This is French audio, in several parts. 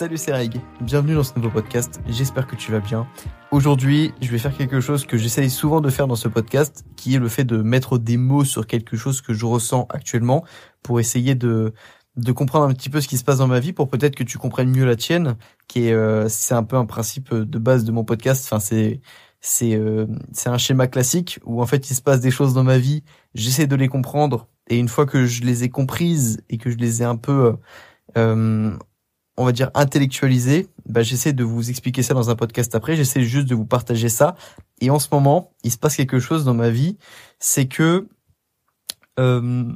Salut c'est Reg, bienvenue dans ce nouveau podcast, j'espère que tu vas bien. Aujourd'hui je vais faire quelque chose que j'essaye souvent de faire dans ce podcast, qui est le fait de mettre des mots sur quelque chose que je ressens actuellement pour essayer de de comprendre un petit peu ce qui se passe dans ma vie pour peut-être que tu comprennes mieux la tienne, qui est euh, c'est un peu un principe de base de mon podcast. Enfin c'est c'est euh, c'est un schéma classique où en fait il se passe des choses dans ma vie, j'essaie de les comprendre et une fois que je les ai comprises et que je les ai un peu euh, on va dire intellectualisées, bah j'essaie de vous expliquer ça dans un podcast après. J'essaie juste de vous partager ça. Et en ce moment, il se passe quelque chose dans ma vie, c'est que euh,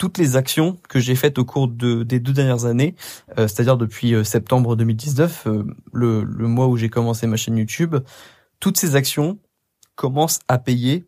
toutes les actions que j'ai faites au cours de, des deux dernières années, euh, c'est-à-dire depuis euh, septembre 2019, euh, le mois où j'ai commencé ma chaîne YouTube, toutes ces actions commencent à payer,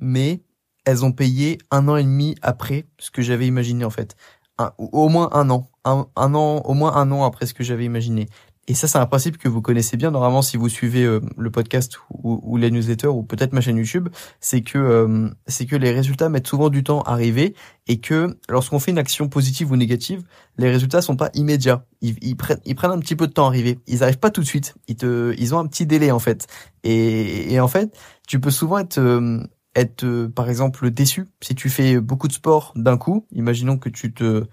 mais elles ont payé un an et demi après ce que j'avais imaginé en fait. Un, au moins un an, un, un an, au moins un an après ce que j'avais imaginé. Et ça, c'est un principe que vous connaissez bien normalement si vous suivez euh, le podcast ou, ou, les newsletters ou peut-être ma chaîne YouTube. C'est que euh, c'est que les résultats mettent souvent du temps à arriver et que lorsqu'on fait une action positive ou négative, les résultats sont pas immédiats. Ils, ils, prennent ils prennent un petit peu de temps à arriver. Ils arrivent pas tout de suite. Ils te ils ont un petit délai en fait. Et, et en fait, tu peux souvent être euh, être par exemple déçu si tu fais beaucoup de sport d'un coup. Imaginons que tu te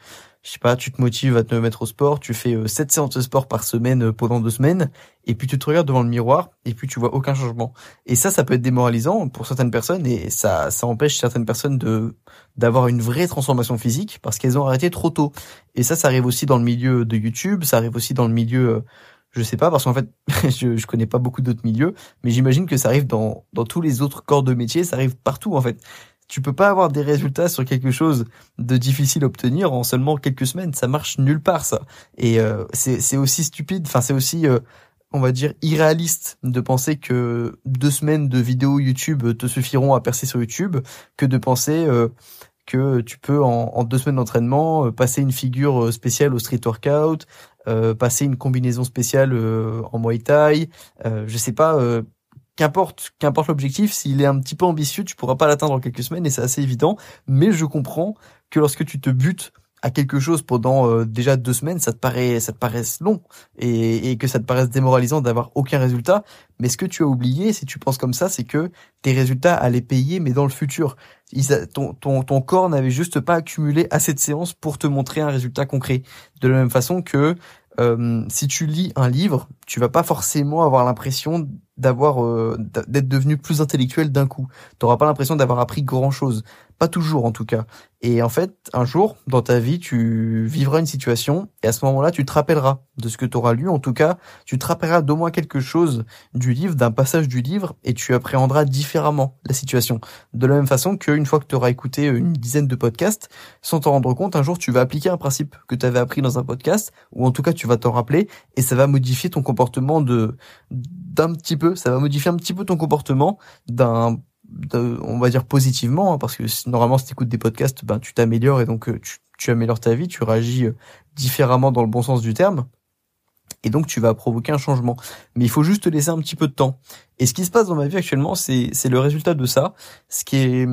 je sais pas, tu te motives à te mettre au sport, tu fais 7 euh, séances de sport par semaine euh, pendant deux semaines, et puis tu te regardes devant le miroir, et puis tu vois aucun changement. Et ça, ça peut être démoralisant pour certaines personnes, et ça, ça empêche certaines personnes de d'avoir une vraie transformation physique parce qu'elles ont arrêté trop tôt. Et ça, ça arrive aussi dans le milieu de YouTube, ça arrive aussi dans le milieu, euh, je sais pas, parce qu'en fait, je, je connais pas beaucoup d'autres milieux, mais j'imagine que ça arrive dans dans tous les autres corps de métier, ça arrive partout en fait tu peux pas avoir des résultats sur quelque chose de difficile à obtenir en seulement quelques semaines. Ça marche nulle part, ça. Et euh, c'est aussi stupide. Enfin, c'est aussi, euh, on va dire, irréaliste de penser que deux semaines de vidéos YouTube te suffiront à percer sur YouTube, que de penser euh, que tu peux en, en deux semaines d'entraînement passer une figure spéciale au street workout, passer une combinaison spéciale en Muay Thai. je sais pas qu'importe qu'importe l'objectif, s'il est un petit peu ambitieux, tu pourras pas l'atteindre en quelques semaines et c'est assez évident. Mais je comprends que lorsque tu te butes à quelque chose pendant euh, déjà deux semaines, ça te paraît ça te paraisse long et, et que ça te paraisse démoralisant d'avoir aucun résultat. Mais ce que tu as oublié, si tu penses comme ça, c'est que tes résultats allaient payer, mais dans le futur. Ton, ton, ton corps n'avait juste pas accumulé assez de séances pour te montrer un résultat concret. De la même façon que euh, si tu lis un livre, tu vas pas forcément avoir l'impression d'avoir euh, d'être devenu plus intellectuel d'un coup. Tu n'auras pas l'impression d'avoir appris grand chose, pas toujours en tout cas. Et en fait, un jour dans ta vie, tu vivras une situation et à ce moment-là, tu te rappelleras de ce que tu auras lu. En tout cas, tu te rappelleras d'au moins quelque chose du livre, d'un passage du livre et tu appréhendras différemment la situation. De la même façon qu'une fois que tu auras écouté une dizaine de podcasts, sans t'en rendre compte, un jour tu vas appliquer un principe que tu avais appris dans un podcast ou en tout cas tu vas t'en rappeler et ça va modifier ton comportement de d'un petit peu, ça va modifier un petit peu ton comportement d'un on va dire positivement hein, parce que normalement si tu écoutes des podcasts ben tu t'améliores et donc euh, tu, tu améliores ta vie tu réagis euh, différemment dans le bon sens du terme. Et donc tu vas provoquer un changement. Mais il faut juste te laisser un petit peu de temps. Et ce qui se passe dans ma vie actuellement c'est c'est le résultat de ça. Ce qui est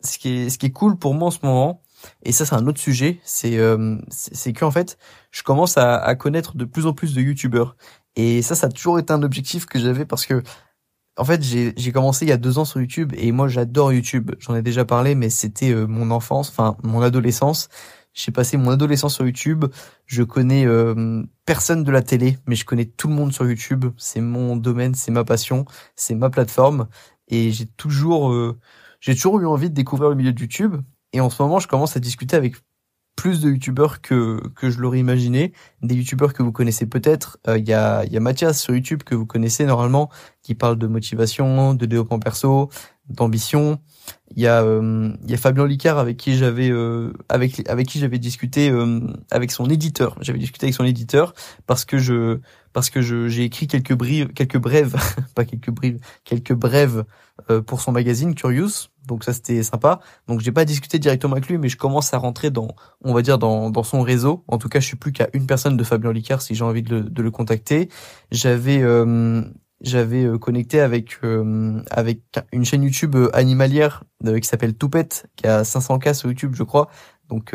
ce qui est ce qui est cool pour moi en ce moment et ça c'est un autre sujet c'est euh, c'est que en fait je commence à, à connaître de plus en plus de youtubeurs. Et ça, ça a toujours été un objectif que j'avais parce que, en fait, j'ai commencé il y a deux ans sur YouTube et moi, j'adore YouTube. J'en ai déjà parlé, mais c'était euh, mon enfance, enfin mon adolescence. J'ai passé mon adolescence sur YouTube. Je connais euh, personne de la télé, mais je connais tout le monde sur YouTube. C'est mon domaine, c'est ma passion, c'est ma plateforme. Et j'ai toujours, euh, j'ai toujours eu envie de découvrir le milieu de YouTube. Et en ce moment, je commence à discuter avec plus de youtubeurs que que je l'aurais imaginé, des youtubeurs que vous connaissez peut-être. Euh, il y a y a Mathias sur YouTube que vous connaissez normalement, qui parle de motivation, de développement perso, d'ambition. Il y a euh, il y a Fabien Licard avec qui j'avais euh, avec avec qui j'avais discuté avec son éditeur. J'avais discuté avec son éditeur parce que je parce que je j'ai écrit quelques brives quelques brèves pas quelques brives quelques brèves pour son magazine Curious donc ça c'était sympa. Donc j'ai pas discuté directement avec lui, mais je commence à rentrer dans, on va dire dans, dans son réseau. En tout cas, je suis plus qu'à une personne de Fabien Licard si j'ai envie de le, de le contacter. J'avais euh, j'avais euh, connecté avec euh, avec une chaîne YouTube animalière qui s'appelle Toupette, qui a 500 k sur YouTube, je crois. Donc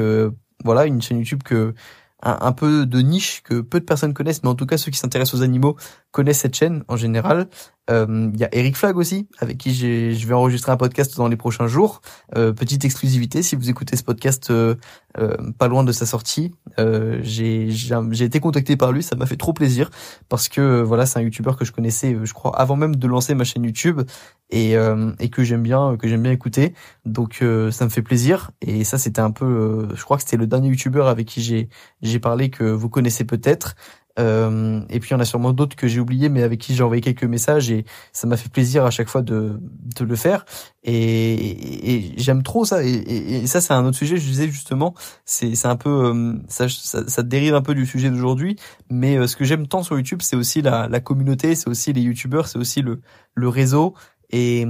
voilà, une chaîne YouTube que un, peu de niche que peu de personnes connaissent, mais en tout cas ceux qui s'intéressent aux animaux connaissent cette chaîne en général. Euh, il y a Eric Flag aussi, avec qui je vais enregistrer un podcast dans les prochains jours. Euh, petite exclusivité, si vous écoutez ce podcast euh, pas loin de sa sortie, j'ai été contacté par lui, ça m'a fait trop plaisir parce que voilà, c'est un youtubeur que je connaissais, je crois, avant même de lancer ma chaîne YouTube et, et que j'aime bien, que j'aime bien écouter. Donc ça me fait plaisir et ça c'était un peu, je crois que c'était le dernier youtubeur avec qui j'ai parlé que vous connaissez peut-être. Euh, et puis il y en a sûrement d'autres que j'ai oubliés, mais avec qui j'ai envoyé quelques messages et ça m'a fait plaisir à chaque fois de, de le faire. Et, et, j'aime trop ça. Et, et, ça c'est un autre sujet. Je disais justement, c'est c'est un peu euh, ça, ça, ça dérive un peu du sujet d'aujourd'hui. Mais euh, ce que j'aime tant sur YouTube, c'est aussi la, la communauté, c'est aussi les YouTubeurs, c'est aussi le le réseau. Et,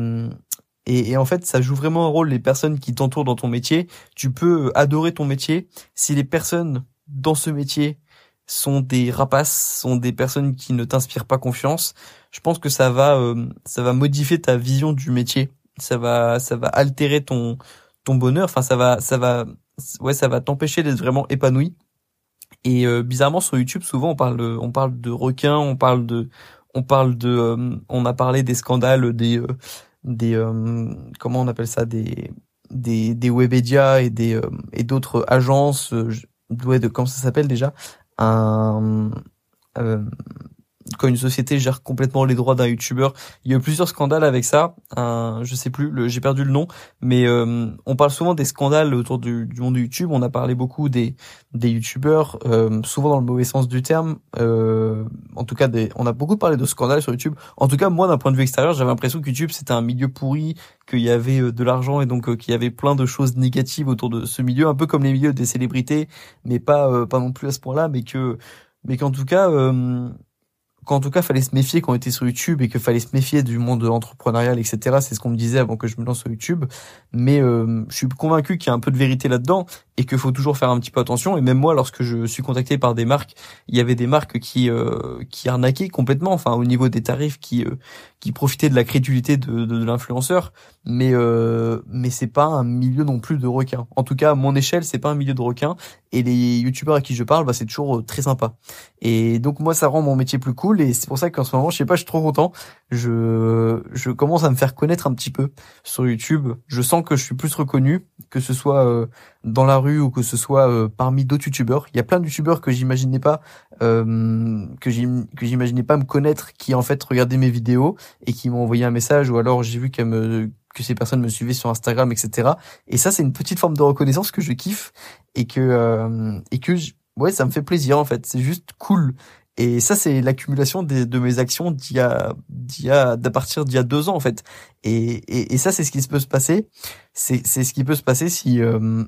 et, et, en fait, ça joue vraiment un rôle les personnes qui t'entourent dans ton métier. Tu peux adorer ton métier si les personnes dans ce métier sont des rapaces, sont des personnes qui ne t'inspirent pas confiance, je pense que ça va euh, ça va modifier ta vision du métier. Ça va ça va altérer ton ton bonheur, enfin ça va ça va ouais, ça va t'empêcher d'être vraiment épanoui. Et euh, bizarrement sur YouTube, souvent on parle on parle de requins, on parle de on parle de euh, on a parlé des scandales des des comment on appelle ça des des des webédias et des et d'autres agences ouais, de comment ça s'appelle déjà? Un euh, quand une société gère complètement les droits d'un youtubeur. Il y a eu plusieurs scandales avec ça. Un, je sais plus, j'ai perdu le nom, mais euh, on parle souvent des scandales autour du, monde de YouTube. On a parlé beaucoup des des youtubeurs, euh, souvent dans le mauvais sens du terme. Euh, en tout cas, on a beaucoup parlé de scandales sur YouTube. En tout cas, moi, d'un point de vue extérieur, j'avais l'impression que YouTube c'était un milieu pourri, qu'il y avait euh, de l'argent et donc qu'il y avait plein de choses négatives autour de ce milieu, un peu comme les milieux des célébrités, mais pas pas non plus à ce point-là, mais que mais qu'en tout cas qu'en tout cas fallait se méfier quand on était sur YouTube et que fallait se méfier du monde entrepreneurial etc c'est ce qu'on me disait avant que je me lance sur YouTube. Mais euh, je suis convaincu qu'il y a un peu de vérité là-dedans et qu'il faut toujours faire un petit peu attention. Et même moi lorsque je suis contacté par des marques il y avait des marques qui euh, qui arnaquaient complètement enfin au niveau des tarifs qui euh, qui profitaient de la crédulité de, de, l'influenceur. Mais euh, mais c'est pas un milieu non plus de requins en tout cas à mon échelle c'est pas un milieu de requins et les youtubeurs à qui je parle bah c'est toujours euh, très sympa. Et donc moi ça rend mon métier plus cool et c'est pour ça qu'en ce moment je sais pas je suis trop content. Je commence à me faire connaître un petit peu sur YouTube. Je sens que je suis plus reconnu que ce soit euh, dans la rue ou que ce soit euh, parmi d'autres youtubeurs. Il y a plein de youtubeurs que j'imaginais pas que j'imaginais pas me connaître qui en fait regardaient mes vidéos et qui m'ont envoyé un message ou alors j'ai vu me que ces personnes me suivaient sur Instagram etc. Et ça c'est une petite forme de reconnaissance que je kiffe et que euh, et que ouais ça me fait plaisir en fait. C'est juste cool. Et ça, c'est l'accumulation de mes actions d'il y a, d'il y a, d'à partir d'il y a deux ans, en fait. Et, et, ça, c'est ce qui peut se passer. C'est, c'est ce qui peut se passer si, euh,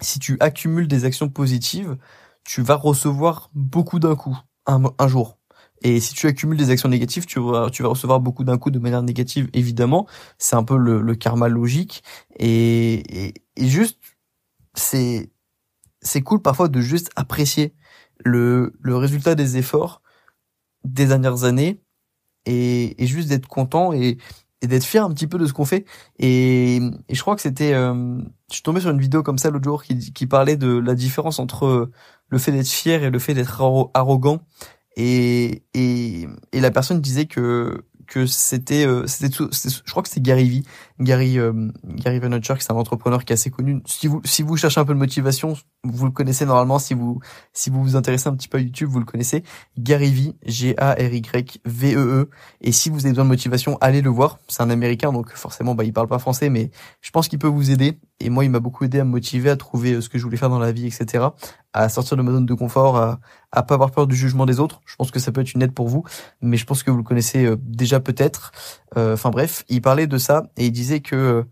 si tu accumules des actions positives, tu vas recevoir beaucoup d'un coup, un jour. Et si tu accumules des actions négatives, tu vas, tu vas recevoir beaucoup d'un coup de manière négative, évidemment. C'est un peu le, le karma logique. Et, et, et juste, c'est, c'est cool parfois de juste apprécier le, le résultat des efforts des dernières années et, et juste d'être content et, et d'être fier un petit peu de ce qu'on fait. Et, et, je crois que c'était, euh, je suis tombé sur une vidéo comme ça l'autre jour qui, qui parlait de la différence entre le fait d'être fier et le fait d'être arrogant. Et, la personne disait que c'était euh, c'était je crois que c'était Gary V Gary euh, Gary Vaynerchuk c'est un entrepreneur qui est assez connu. Si vous si vous cherchez un peu de motivation vous le connaissez normalement. Si vous si vous vous intéressez un petit peu à YouTube vous le connaissez. Gary V G A R Y V E et si vous avez besoin de motivation allez le voir. C'est un américain donc forcément bah il parle pas français mais je pense qu'il peut vous aider. Et moi il m'a beaucoup aidé à me motiver à trouver euh, ce que je voulais faire dans la vie etc à sortir de ma zone de confort, à, à pas avoir peur du jugement des autres. Je pense que ça peut être une aide pour vous, mais je pense que vous le connaissez euh, déjà peut-être. Euh, enfin bref, il parlait de ça et il disait que euh,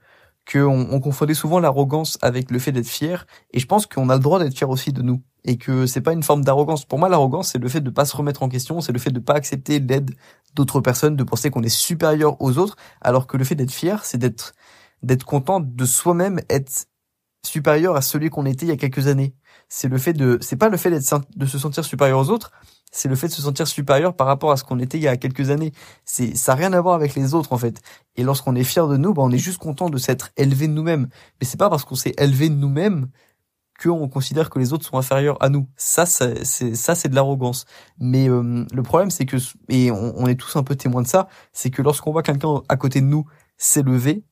que on, confondait souvent l'arrogance avec le fait d'être fier. Et je pense qu'on a le droit d'être fier aussi de nous. Et que c'est pas une forme d'arrogance. Pour moi, l'arrogance c'est le fait de pas se remettre en question, c'est le fait de pas accepter l'aide d'autres personnes, de penser qu'on est supérieur aux autres, alors que le fait d'être fier, c'est d'être d'être content de soi-même, être supérieur à celui qu'on était il y a quelques années. C'est le fait de, c'est pas le fait d'être, de se sentir supérieur aux autres, c'est le fait de se sentir supérieur par rapport à ce qu'on était il y a quelques années. C'est, ça n'a rien à voir avec les autres, en fait. Et lorsqu'on est fier de nous, bah, on est juste content de s'être élevé nous-mêmes. Mais c'est pas parce qu'on s'est élevé nous-mêmes qu'on considère que les autres sont inférieurs à nous. Ça, c'est ça, c'est de l'arrogance. Mais euh, le problème, c'est que et on, est tous un peu témoins de ça, c'est que lorsqu'on voit quelqu'un à côté de nous s'élever,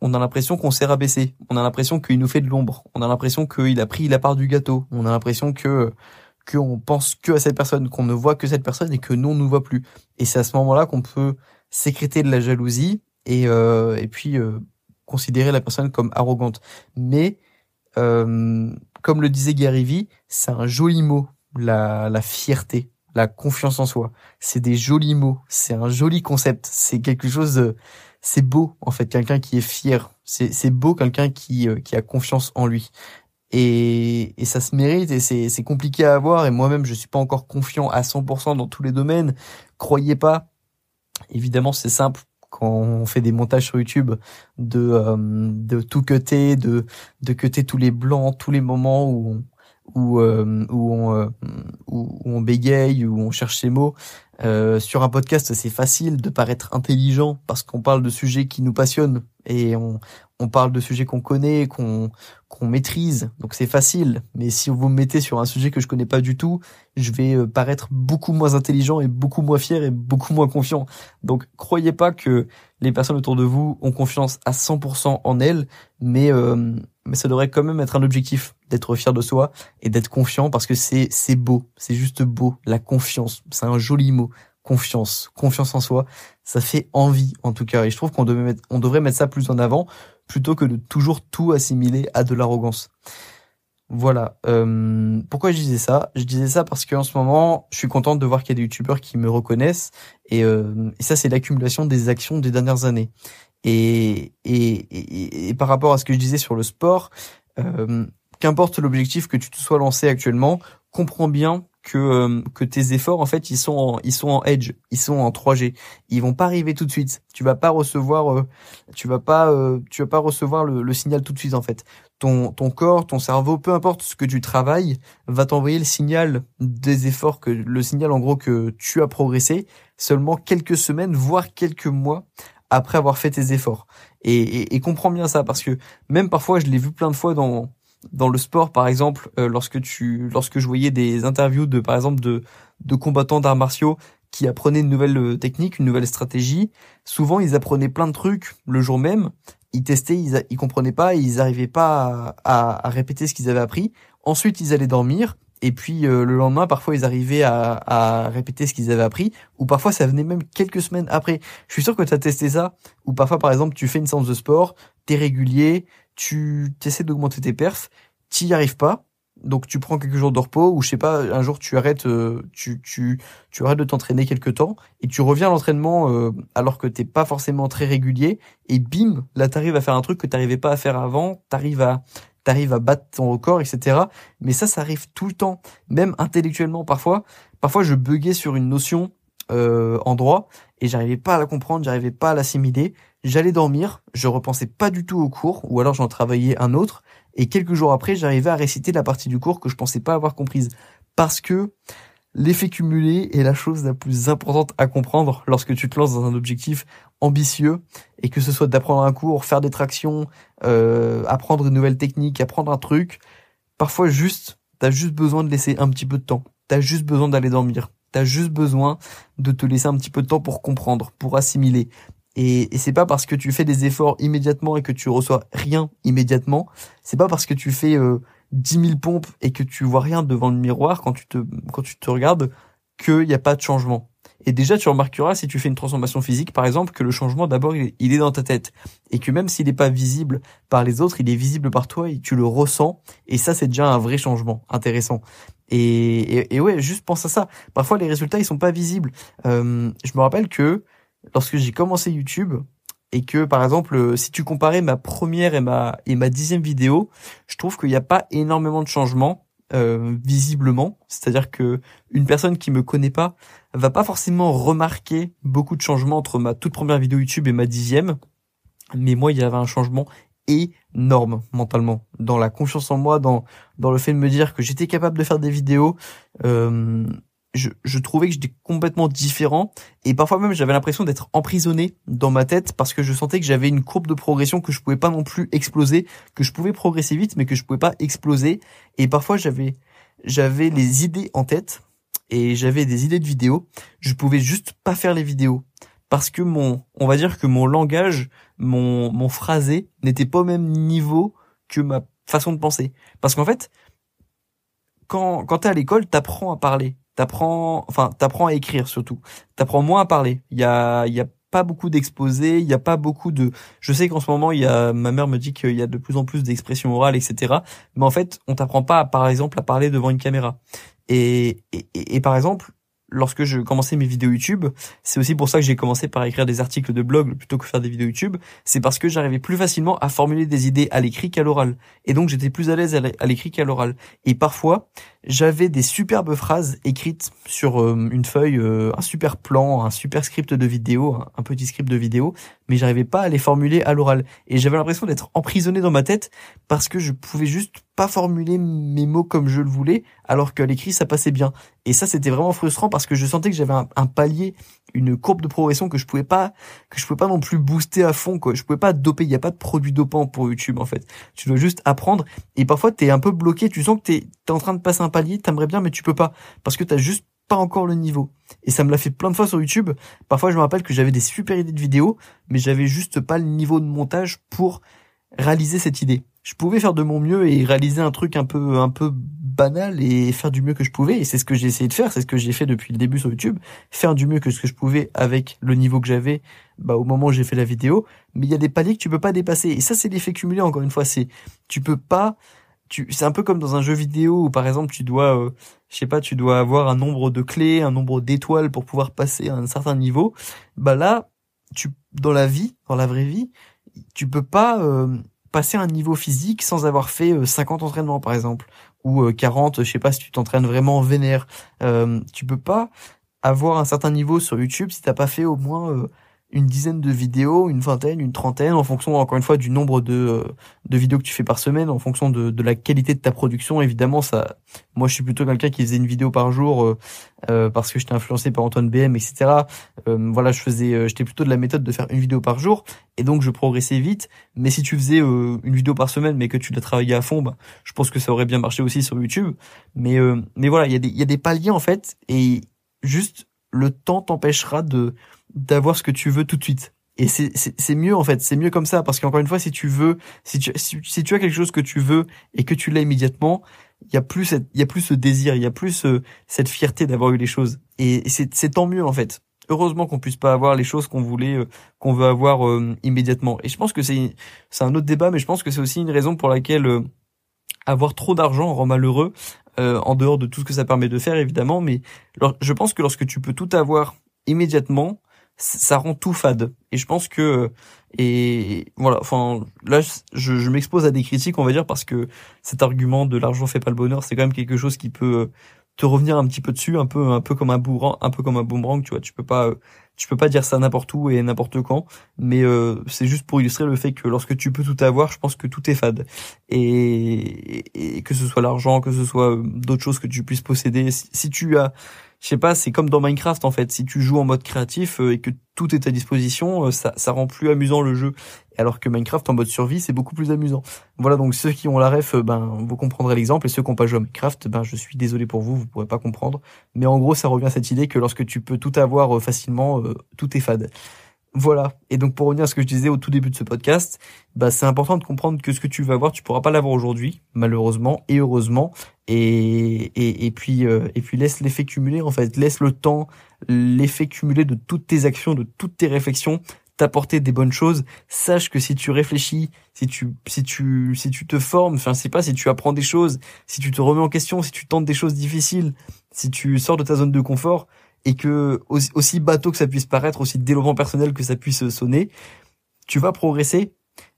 on a l'impression qu'on s'est rabaissé. On a l'impression qu'il nous fait de l'ombre. On a l'impression qu'il a pris la part du gâteau. On a l'impression que qu'on pense que à cette personne, qu'on ne voit que cette personne et que nous on ne nous voit plus. Et c'est à ce moment-là qu'on peut sécréter de la jalousie et euh, et puis euh, considérer la personne comme arrogante. Mais euh, comme le disait Gary Vee, c'est un joli mot, la, la fierté, la confiance en soi. C'est des jolis mots, c'est un joli concept, c'est quelque chose de, c'est beau en fait, quelqu'un qui est fier. C'est, beau quelqu'un qui, euh, qui a confiance en lui. Et, et ça se mérite et c'est, compliqué à avoir et moi-même je suis pas encore confiant à 100% dans tous les domaines. Croyez pas. Évidemment c'est simple quand on fait des montages sur YouTube de euh, de tout cutter, de de cutter tous les blancs, tous les moments où on, où euh, où on euh, où, on bégaye, où on cherche ses mots. Sur un podcast, c'est facile de paraître intelligent parce qu'on parle de sujets qui nous passionnent et on on parle de sujets qu'on connaît, qu'on qu'on maîtrise, donc c'est facile. Mais si vous me mettez sur un sujet que je connais pas du tout, je vais euh, paraître beaucoup moins intelligent et beaucoup moins fier et beaucoup moins confiant. Donc croyez pas que les personnes autour de vous ont confiance à 100% en elles, mais euh, mais ça devrait quand même être un objectif d'être fier de soi et d'être confiant parce que c'est c'est beau, c'est juste beau. La confiance, c'est un joli mot. Confiance, confiance en soi, ça fait envie en tout cas. Et je trouve qu'on devrait mettre, on devrait mettre ça plus en avant plutôt que de toujours tout assimiler à de l'arrogance. Voilà. Euh, pourquoi je disais ça? Je disais ça parce qu'en ce moment, je suis contente de voir qu'il y a des youtubeurs qui me reconnaissent. Et, euh, ça, c'est l'accumulation des actions des dernières années. Et, et, et, par rapport à ce que je disais sur le sport, euh, qu'importe l'objectif que tu te sois lancé actuellement, comprends bien que euh, que tes efforts en fait ils sont en, ils sont en edge, ils sont en 3G. Ils vont pas arriver tout de suite. Tu vas pas recevoir euh, tu vas pas euh, tu vas pas recevoir le, le, signal tout de suite en fait. Ton ton corps, ton cerveau, peu importe ce que tu travailles, va t'envoyer le signal des efforts que le signal en gros que tu as progressé seulement quelques semaines voire quelques mois après avoir fait tes efforts. Et, et, et comprends bien ça parce que même parfois je l'ai vu plein de fois dans dans le sport par exemple euh, lorsque tu lorsque je voyais des interviews de par exemple de de combattants d'arts martiaux qui apprenaient une nouvelle euh, technique, une nouvelle stratégie, souvent ils apprenaient plein de trucs le jour même, ils testaient, ils, ils comprenaient pas, ils arrivaient pas à, à, répéter ce qu'ils avaient appris. Ensuite, ils allaient dormir et puis euh, le lendemain, parfois ils arrivaient à, à répéter ce qu'ils avaient appris, ou parfois ça venait même quelques semaines après. Je suis sûr que tu as testé ça, ou parfois par exemple tu fais une séance de sport, t'es régulier, tu essaies d'augmenter tes perfs, t'y arrives pas, donc tu prends quelques jours de repos ou je sais pas, un jour tu arrêtes, euh, tu tu tu arrêtes de t'entraîner quelques temps et tu reviens à l'entraînement euh, alors que t'es pas forcément très régulier et bim, là t'arrives à faire un truc que t'arrivais pas à faire avant, t'arrives à t'arrives à battre ton record, etc. Mais ça, ça arrive tout le temps, même intellectuellement parfois. Parfois, je buguais sur une notion euh, en droit et j'arrivais pas à la comprendre, j'arrivais pas à l'assimiler. J'allais dormir, je repensais pas du tout au cours, ou alors j'en travaillais un autre, et quelques jours après, j'arrivais à réciter la partie du cours que je pensais pas avoir comprise. Parce que l'effet cumulé est la chose la plus importante à comprendre lorsque tu te lances dans un objectif ambitieux, et que ce soit d'apprendre un cours, faire des tractions, euh, apprendre une nouvelle technique, apprendre un truc, parfois juste, t'as juste besoin de laisser un petit peu de temps. T'as juste besoin d'aller dormir. T'as juste besoin de te laisser un petit peu de temps pour comprendre, pour assimiler. Et, et c'est pas parce que tu fais des efforts immédiatement et que tu reçois rien immédiatement. C'est pas parce que tu fais euh, 10 000 pompes et que tu vois rien devant le miroir quand tu te quand tu te regardes qu'il n'y a pas de changement. Et déjà, tu remarqueras si tu fais une transformation physique, par exemple, que le changement d'abord il, est dans ta tête et que même s'il n'est pas visible par les autres, il est visible par toi et tu le ressens. Et ça, c'est déjà un vrai changement intéressant. Et, et, ouais, juste pense à ça. Parfois, les résultats ils sont pas visibles. Euh, je me rappelle que lorsque j'ai commencé YouTube et que par exemple euh, si tu comparais ma première et ma et ma dixième vidéo, je trouve qu'il n'y a pas énormément de changements euh, visiblement. C'est-à-dire que une personne qui me connaît pas va pas forcément remarquer beaucoup de changements entre ma toute première vidéo YouTube et ma dixième. Mais moi, il y avait un changement énorme mentalement dans la confiance en moi, dans dans le fait de me dire que j'étais capable de faire des vidéos. Euh, je, je trouvais que j'étais complètement différent. Et parfois même j'avais l'impression d'être emprisonné dans ma tête parce que je sentais que j'avais une courbe de progression que je pouvais pas non plus exploser, que je pouvais progresser vite mais que je pouvais pas exploser. Et parfois j'avais j'avais les idées en tête et j'avais des idées de vidéos, je pouvais juste pas faire les vidéos parce que mon on va dire que mon langage, mon mon phrasé n'était pas au même niveau que ma façon de penser. Parce qu'en fait quand quand t'es à l'école, t'apprends à parler t'apprends, enfin, t'apprends à écrire surtout. T'apprends moins à parler. Il y a, il y a pas beaucoup d'exposés, il y a pas beaucoup de. Je sais qu'en ce moment, il y a, ma mère me dit qu'il y a de plus en plus d'expressions orales, etc. Mais en fait, on t'apprend pas, par exemple, à parler devant une caméra. Et, et, et par exemple, lorsque je commençais mes vidéos YouTube, c'est aussi pour ça que j'ai commencé par écrire des articles de blog plutôt que faire des vidéos YouTube, c'est parce que j'arrivais plus facilement à formuler des idées à l'écrit qu'à l'oral. Et donc j'étais plus à l'aise à l'écrit qu'à l'oral. Et parfois, j'avais des superbes phrases écrites sur euh, une feuille, euh, un super plan, un super script de vidéo, un, petit script de vidéo, mais j'arrivais pas à les formuler à l'oral. Et j'avais l'impression d'être emprisonné dans ma tête parce que je pouvais juste pas formuler mes mots comme je le voulais, alors qu'à l'écrit ça passait bien. Et ça c'était vraiment frustrant parce que je sentais que j'avais un, palier, une courbe de progression que je pouvais pas, que je pouvais pas non plus booster à fond quoi. Je pouvais pas doper. Il y a pas de produit dopant pour YouTube en fait. Tu dois juste apprendre. Et parfois t'es un peu bloqué. Tu sens que t'es es en train de passer un palier. T'aimerais bien mais tu peux pas parce que t'as juste pas encore le niveau. Et ça me l'a fait plein de fois sur YouTube. Parfois, je me rappelle que j'avais des super idées de vidéos, mais j'avais juste pas le niveau de montage pour réaliser cette idée. Je pouvais faire de mon mieux et réaliser un truc un peu un peu banal et faire du mieux que je pouvais. Et c'est ce que j'ai essayé de faire, c'est ce que j'ai fait depuis le début sur YouTube, faire du mieux que ce que je pouvais avec le niveau que j'avais bah au moment où j'ai fait la vidéo, mais il y a des paliers que tu peux pas dépasser. Et ça c'est l'effet cumulé encore une fois, c'est tu peux pas tu c'est un peu comme dans un jeu vidéo où par exemple tu dois euh, je sais pas, tu dois avoir un nombre de clés, un nombre d'étoiles pour pouvoir passer à un certain niveau. Bah là, tu dans la vie, dans la vraie vie, tu peux pas euh, passer un niveau physique sans avoir fait 50 euh, entraînements par exemple ou 40, euh, je sais pas si tu t'entraînes vraiment vénère. Euh, tu peux pas avoir un certain niveau sur YouTube si t'as pas fait au moins une dizaine de vidéos, une vingtaine, une trentaine, en fonction encore une fois du nombre de, euh, de vidéos que tu fais par semaine, en fonction de, de la qualité de ta production. Évidemment, ça, moi je suis plutôt quelqu'un qui faisait une vidéo par jour euh, euh parce que j'étais influencé par Antoine BM, etc. Euh, voilà, je faisais, j'étais plutôt de la méthode de faire une vidéo par jour, et donc je progressais vite. Mais si tu faisais une vidéo par semaine, mais que tu l'as travaillé à fond, bah, je pense que ça aurait bien marché aussi sur YouTube. Mais mais voilà, il y a des il y a des paliers en fait, et juste le temps t'empêchera de d'avoir ce que tu veux tout de suite. Et c'est mieux en fait, c'est mieux comme ça parce qu'encore une fois, si tu veux, si tu si, tu as quelque chose que tu veux et que tu l'as immédiatement, il y a plus il y a plus ce désir, il y a plus cette fierté d'avoir eu les choses. Et c'est c'est tant mieux en fait. Heureusement qu'on puisse pas avoir les choses qu'on voulait, euh, qu'on veut avoir euh, immédiatement. Et je pense que c'est c'est un autre débat, mais je pense que c'est aussi une raison pour laquelle euh, avoir trop d'argent rend malheureux. en dehors de tout ce que ça permet de faire évidemment, mais je pense que lorsque tu peux tout avoir immédiatement, ça rend tout fade. Et je pense que et voilà, enfin là je, je m'expose à des critiques, on va dire, parce que cet argument de l'argent fait pas le bonheur, c'est quand même quelque chose qui peut te revenir un petit peu dessus, un peu un peu comme un boomerang, un peu comme un boomerang, tu vois. Tu peux pas tu peux pas dire ça n'importe où et n'importe quand, mais euh, c'est juste pour illustrer le fait que lorsque tu peux tout avoir, je pense que tout est fade et, et que ce soit l'argent, que ce soit d'autres choses que tu puisses posséder. si tu as je sais pas, c'est comme dans Minecraft en fait. Si tu joues en mode créatif euh, et que tout est à disposition, euh, ça, ça rend plus amusant le jeu. Alors que Minecraft en mode survie, c'est beaucoup plus amusant. Voilà, donc ceux qui ont la ref, euh, ben vous comprendrez l'exemple, et ceux qui n'ont pas joué à Minecraft, ben je suis désolé pour vous, vous pourrez pas comprendre. Mais en gros, ça revient à cette idée que lorsque tu peux tout avoir facilement, tout est fade. Voilà. Et donc pour revenir à ce que je disais au tout début de ce podcast, bah c'est important de comprendre que ce que tu vas avoir, tu pourras pas l'avoir aujourd'hui, malheureusement et heureusement. Et et, et puis euh, et puis laisse l'effet cumuler en fait, laisse le temps, l'effet cumuler de toutes tes actions, de toutes tes réflexions t'apporter des bonnes choses. Sache que si tu réfléchis, si tu si tu si tu te formes, enfin c'est pas si tu apprends des choses, si tu te remets en question, si tu tentes des choses difficiles, si tu sors de ta zone de confort, et que aussi, bateau que ça puisse paraître, aussi développement personnel que ça puisse sonner, tu vas progresser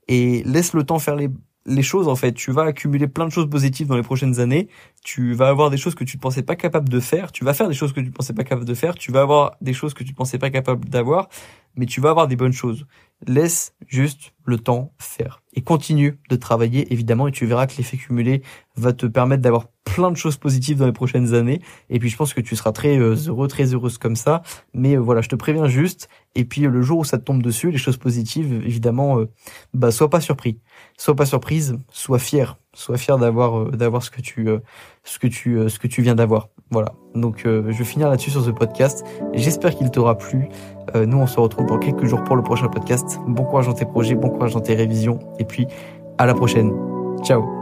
et laisse le temps faire les, les choses en fait. Tu vas accumuler plein de choses positives dans les prochaines années. Tu vas avoir des choses que tu ne pensais pas capable de faire, tu vas faire des choses que tu ne pensais pas capable de faire, tu vas avoir des choses que tu ne pensais pas capable d'avoir, mais tu vas avoir des bonnes choses. Laisse juste le temps faire et continue de travailler évidemment et tu verras que l'effet cumulé va te permettre d'avoir plein de choses positives dans les prochaines années et puis je pense que tu seras très euh, heureux, très heureuse comme ça. Mais euh, voilà, je te préviens juste et puis le jour où ça te tombe dessus, les choses positives, évidemment, euh, bah sois pas surpris, sois pas surprise, sois fier, sois fier d'avoir d'avoir ce que tu ce que tu ce que tu viens d'avoir. Voilà. Donc je vais finir là-dessus sur ce podcast. J'espère qu'il t'aura plu. nous on se retrouve dans quelques jours pour le prochain podcast. Bon courage dans tes projets, bon courage dans tes révisions et puis à la prochaine. Ciao